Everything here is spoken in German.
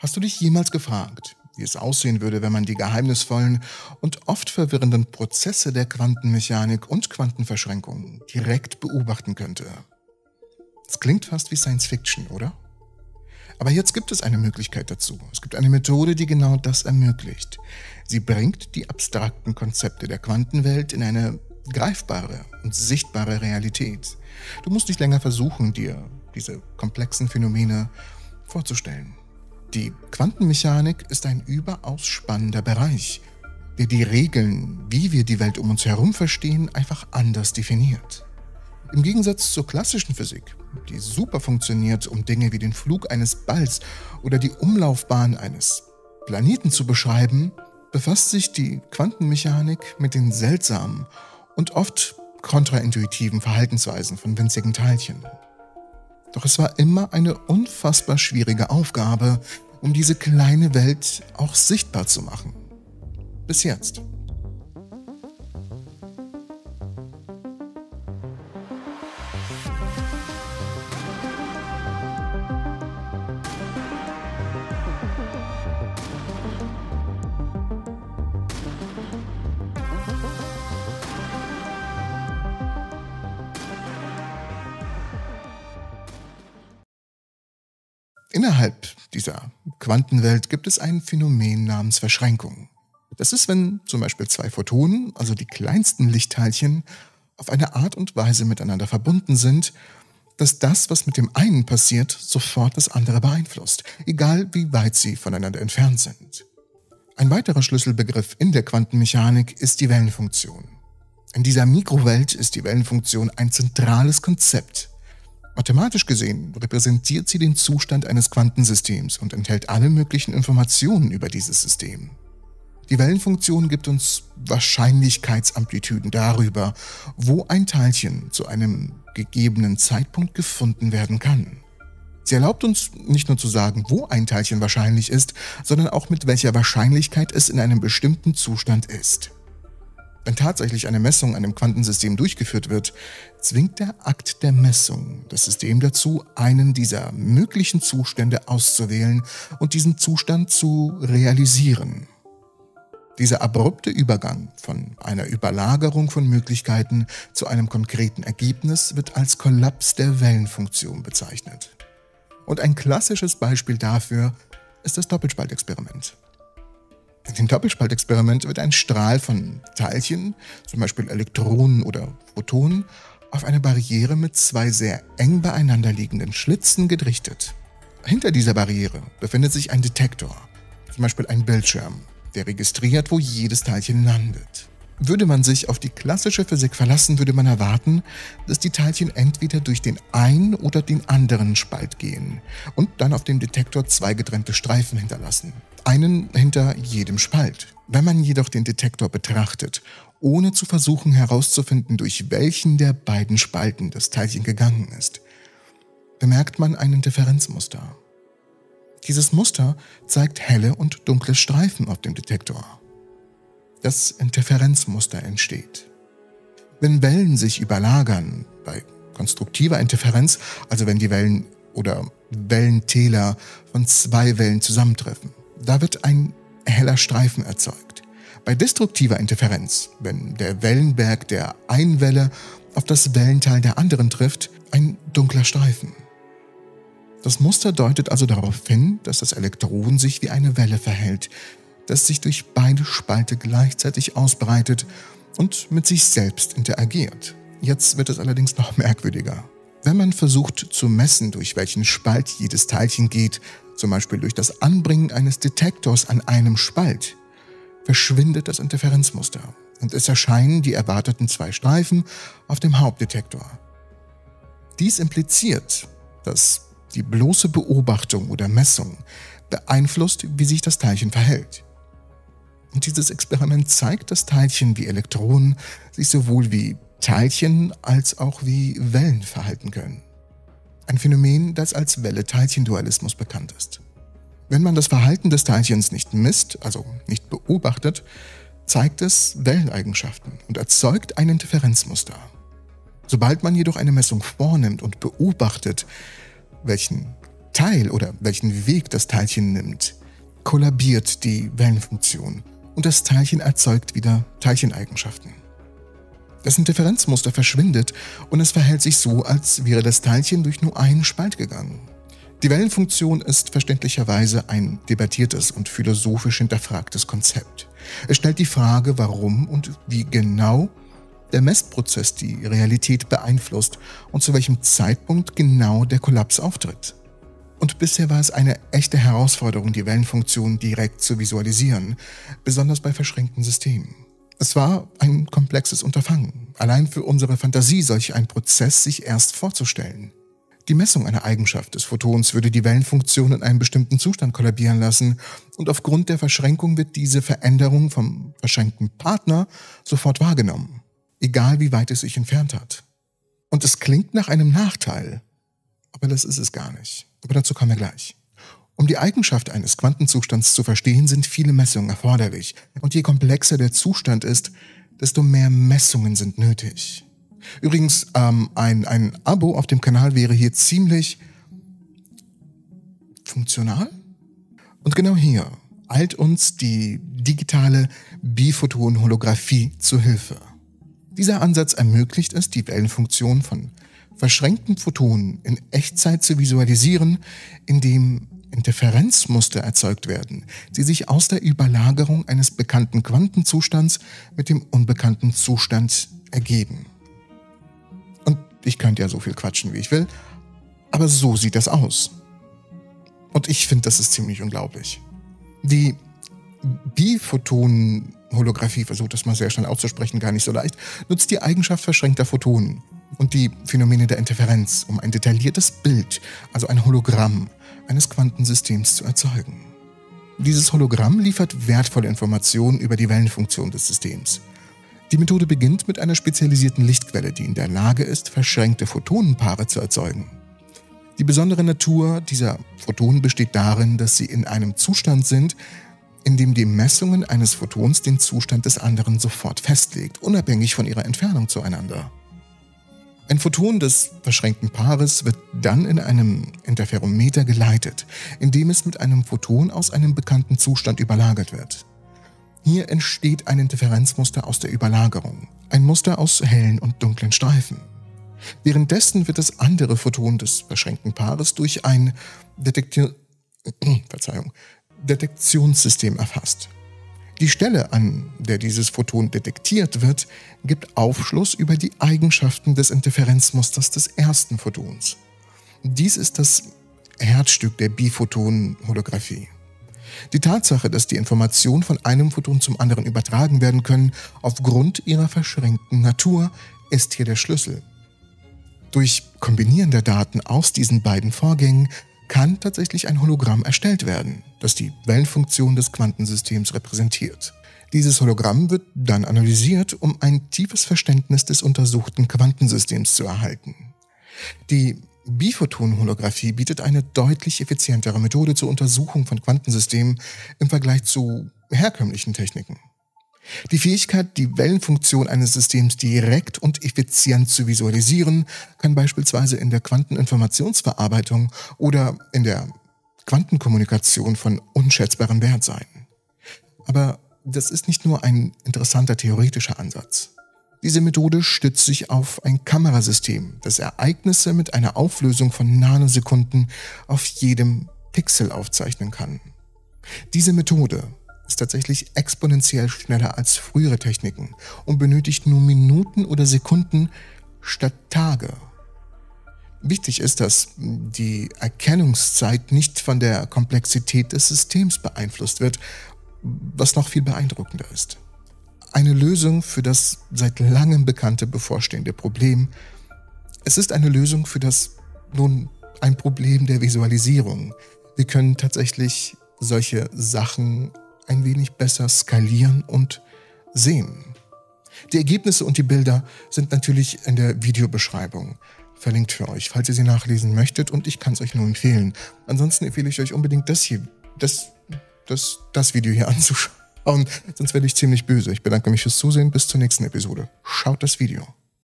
Hast du dich jemals gefragt, wie es aussehen würde, wenn man die geheimnisvollen und oft verwirrenden Prozesse der Quantenmechanik und Quantenverschränkung direkt beobachten könnte? Es klingt fast wie Science Fiction, oder? Aber jetzt gibt es eine Möglichkeit dazu. Es gibt eine Methode, die genau das ermöglicht. Sie bringt die abstrakten Konzepte der Quantenwelt in eine greifbare und sichtbare Realität. Du musst nicht länger versuchen, dir diese komplexen Phänomene vorzustellen. Die Quantenmechanik ist ein überaus spannender Bereich, der die Regeln, wie wir die Welt um uns herum verstehen, einfach anders definiert. Im Gegensatz zur klassischen Physik, die super funktioniert, um Dinge wie den Flug eines Balls oder die Umlaufbahn eines Planeten zu beschreiben, befasst sich die Quantenmechanik mit den seltsamen und oft kontraintuitiven Verhaltensweisen von winzigen Teilchen. Doch es war immer eine unfassbar schwierige Aufgabe, um diese kleine Welt auch sichtbar zu machen. Bis jetzt. Innerhalb dieser Quantenwelt gibt es ein Phänomen namens Verschränkung. Das ist, wenn zum Beispiel zwei Photonen, also die kleinsten Lichtteilchen, auf eine Art und Weise miteinander verbunden sind, dass das, was mit dem einen passiert, sofort das andere beeinflusst, egal wie weit sie voneinander entfernt sind. Ein weiterer Schlüsselbegriff in der Quantenmechanik ist die Wellenfunktion. In dieser Mikrowelt ist die Wellenfunktion ein zentrales Konzept, Mathematisch gesehen repräsentiert sie den Zustand eines Quantensystems und enthält alle möglichen Informationen über dieses System. Die Wellenfunktion gibt uns Wahrscheinlichkeitsamplitüden darüber, wo ein Teilchen zu einem gegebenen Zeitpunkt gefunden werden kann. Sie erlaubt uns nicht nur zu sagen, wo ein Teilchen wahrscheinlich ist, sondern auch mit welcher Wahrscheinlichkeit es in einem bestimmten Zustand ist. Wenn tatsächlich eine Messung an einem Quantensystem durchgeführt wird, zwingt der Akt der Messung das System dazu, einen dieser möglichen Zustände auszuwählen und diesen Zustand zu realisieren. Dieser abrupte Übergang von einer Überlagerung von Möglichkeiten zu einem konkreten Ergebnis wird als Kollaps der Wellenfunktion bezeichnet. Und ein klassisches Beispiel dafür ist das Doppelspaltexperiment. In dem Doppelspaltexperiment wird ein Strahl von Teilchen, zum Beispiel Elektronen oder Photonen, auf eine Barriere mit zwei sehr eng beieinander liegenden Schlitzen gerichtet. Hinter dieser Barriere befindet sich ein Detektor, zum Beispiel ein Bildschirm, der registriert, wo jedes Teilchen landet. Würde man sich auf die klassische Physik verlassen, würde man erwarten, dass die Teilchen entweder durch den einen oder den anderen Spalt gehen und dann auf dem Detektor zwei getrennte Streifen hinterlassen. Einen hinter jedem Spalt. Wenn man jedoch den Detektor betrachtet, ohne zu versuchen herauszufinden, durch welchen der beiden Spalten das Teilchen gegangen ist, bemerkt man ein Differenzmuster. Dieses Muster zeigt helle und dunkle Streifen auf dem Detektor das Interferenzmuster entsteht. Wenn Wellen sich überlagern, bei konstruktiver Interferenz, also wenn die Wellen oder Wellentäler von zwei Wellen zusammentreffen, da wird ein heller Streifen erzeugt. Bei destruktiver Interferenz, wenn der Wellenberg der einen Welle auf das Wellenteil der anderen trifft, ein dunkler Streifen. Das Muster deutet also darauf hin, dass das Elektron sich wie eine Welle verhält, das sich durch beide Spalte gleichzeitig ausbreitet und mit sich selbst interagiert. Jetzt wird es allerdings noch merkwürdiger. Wenn man versucht zu messen, durch welchen Spalt jedes Teilchen geht, zum Beispiel durch das Anbringen eines Detektors an einem Spalt, verschwindet das Interferenzmuster und es erscheinen die erwarteten zwei Streifen auf dem Hauptdetektor. Dies impliziert, dass die bloße Beobachtung oder Messung beeinflusst, wie sich das Teilchen verhält. Und dieses Experiment zeigt, dass Teilchen wie Elektronen sich sowohl wie Teilchen als auch wie Wellen verhalten können. Ein Phänomen, das als Welle-Teilchen-Dualismus bekannt ist. Wenn man das Verhalten des Teilchens nicht misst, also nicht beobachtet, zeigt es Welleneigenschaften und erzeugt ein Interferenzmuster. Sobald man jedoch eine Messung vornimmt und beobachtet, welchen Teil oder welchen Weg das Teilchen nimmt, kollabiert die Wellenfunktion und das Teilchen erzeugt wieder Teilcheneigenschaften. Das Interferenzmuster verschwindet und es verhält sich so, als wäre das Teilchen durch nur einen Spalt gegangen. Die Wellenfunktion ist verständlicherweise ein debattiertes und philosophisch hinterfragtes Konzept. Es stellt die Frage, warum und wie genau der Messprozess die Realität beeinflusst und zu welchem Zeitpunkt genau der Kollaps auftritt. Und bisher war es eine echte Herausforderung, die Wellenfunktion direkt zu visualisieren, besonders bei verschränkten Systemen. Es war ein komplexes Unterfangen, allein für unsere Fantasie solch ein Prozess sich erst vorzustellen. Die Messung einer Eigenschaft des Photons würde die Wellenfunktion in einem bestimmten Zustand kollabieren lassen und aufgrund der Verschränkung wird diese Veränderung vom verschränkten Partner sofort wahrgenommen, egal wie weit es sich entfernt hat. Und es klingt nach einem Nachteil, aber das ist es gar nicht. Aber dazu kommen wir gleich. Um die Eigenschaft eines Quantenzustands zu verstehen, sind viele Messungen erforderlich. Und je komplexer der Zustand ist, desto mehr Messungen sind nötig. Übrigens, ähm, ein, ein Abo auf dem Kanal wäre hier ziemlich funktional. Und genau hier eilt uns die digitale Biphoton-Holographie zu Hilfe. Dieser Ansatz ermöglicht es, die Wellenfunktion von verschränkten Photonen in Echtzeit zu visualisieren, indem Interferenzmuster erzeugt werden, die sich aus der Überlagerung eines bekannten Quantenzustands mit dem unbekannten Zustand ergeben. Und ich könnte ja so viel quatschen, wie ich will, aber so sieht das aus. Und ich finde, das ist ziemlich unglaublich. Die Biphotonen-Holographie, versucht das mal sehr schnell auszusprechen, gar nicht so leicht, nutzt die Eigenschaft verschränkter Photonen und die Phänomene der Interferenz, um ein detailliertes Bild, also ein Hologramm eines Quantensystems zu erzeugen. Dieses Hologramm liefert wertvolle Informationen über die Wellenfunktion des Systems. Die Methode beginnt mit einer spezialisierten Lichtquelle, die in der Lage ist, verschränkte Photonenpaare zu erzeugen. Die besondere Natur dieser Photonen besteht darin, dass sie in einem Zustand sind, in dem die Messungen eines Photons den Zustand des anderen sofort festlegt, unabhängig von ihrer Entfernung zueinander. Ein Photon des verschränkten Paares wird dann in einem Interferometer geleitet, indem es mit einem Photon aus einem bekannten Zustand überlagert wird. Hier entsteht ein Interferenzmuster aus der Überlagerung, ein Muster aus hellen und dunklen Streifen. Währenddessen wird das andere Photon des verschränkten Paares durch ein Detekti Verzeihung, Detektionssystem erfasst. Die Stelle, an der dieses Photon detektiert wird, gibt Aufschluss über die Eigenschaften des Interferenzmusters des ersten Photons. Dies ist das Herzstück der Biphoton-Holographie. Die Tatsache, dass die Informationen von einem Photon zum anderen übertragen werden können, aufgrund ihrer verschränkten Natur, ist hier der Schlüssel. Durch Kombinieren der Daten aus diesen beiden Vorgängen kann tatsächlich ein Hologramm erstellt werden, das die Wellenfunktion des Quantensystems repräsentiert. Dieses Hologramm wird dann analysiert, um ein tiefes Verständnis des untersuchten Quantensystems zu erhalten. Die Biphoton-Holographie bietet eine deutlich effizientere Methode zur Untersuchung von Quantensystemen im Vergleich zu herkömmlichen Techniken. Die Fähigkeit, die Wellenfunktion eines Systems direkt und effizient zu visualisieren, kann beispielsweise in der Quanteninformationsverarbeitung oder in der Quantenkommunikation von unschätzbarem Wert sein. Aber das ist nicht nur ein interessanter theoretischer Ansatz. Diese Methode stützt sich auf ein Kamerasystem, das Ereignisse mit einer Auflösung von Nanosekunden auf jedem Pixel aufzeichnen kann. Diese Methode ist tatsächlich exponentiell schneller als frühere Techniken und benötigt nur Minuten oder Sekunden statt Tage. Wichtig ist, dass die Erkennungszeit nicht von der Komplexität des Systems beeinflusst wird, was noch viel beeindruckender ist. Eine Lösung für das seit langem bekannte bevorstehende Problem. Es ist eine Lösung für das nun ein Problem der Visualisierung. Wir können tatsächlich solche Sachen ein wenig besser skalieren und sehen. Die Ergebnisse und die Bilder sind natürlich in der Videobeschreibung verlinkt für euch, falls ihr sie nachlesen möchtet und ich kann es euch nur empfehlen. Ansonsten empfehle ich euch unbedingt das hier, das, das, das Video hier anzuschauen, sonst werde ich ziemlich böse. Ich bedanke mich fürs Zusehen, bis zur nächsten Episode. Schaut das Video.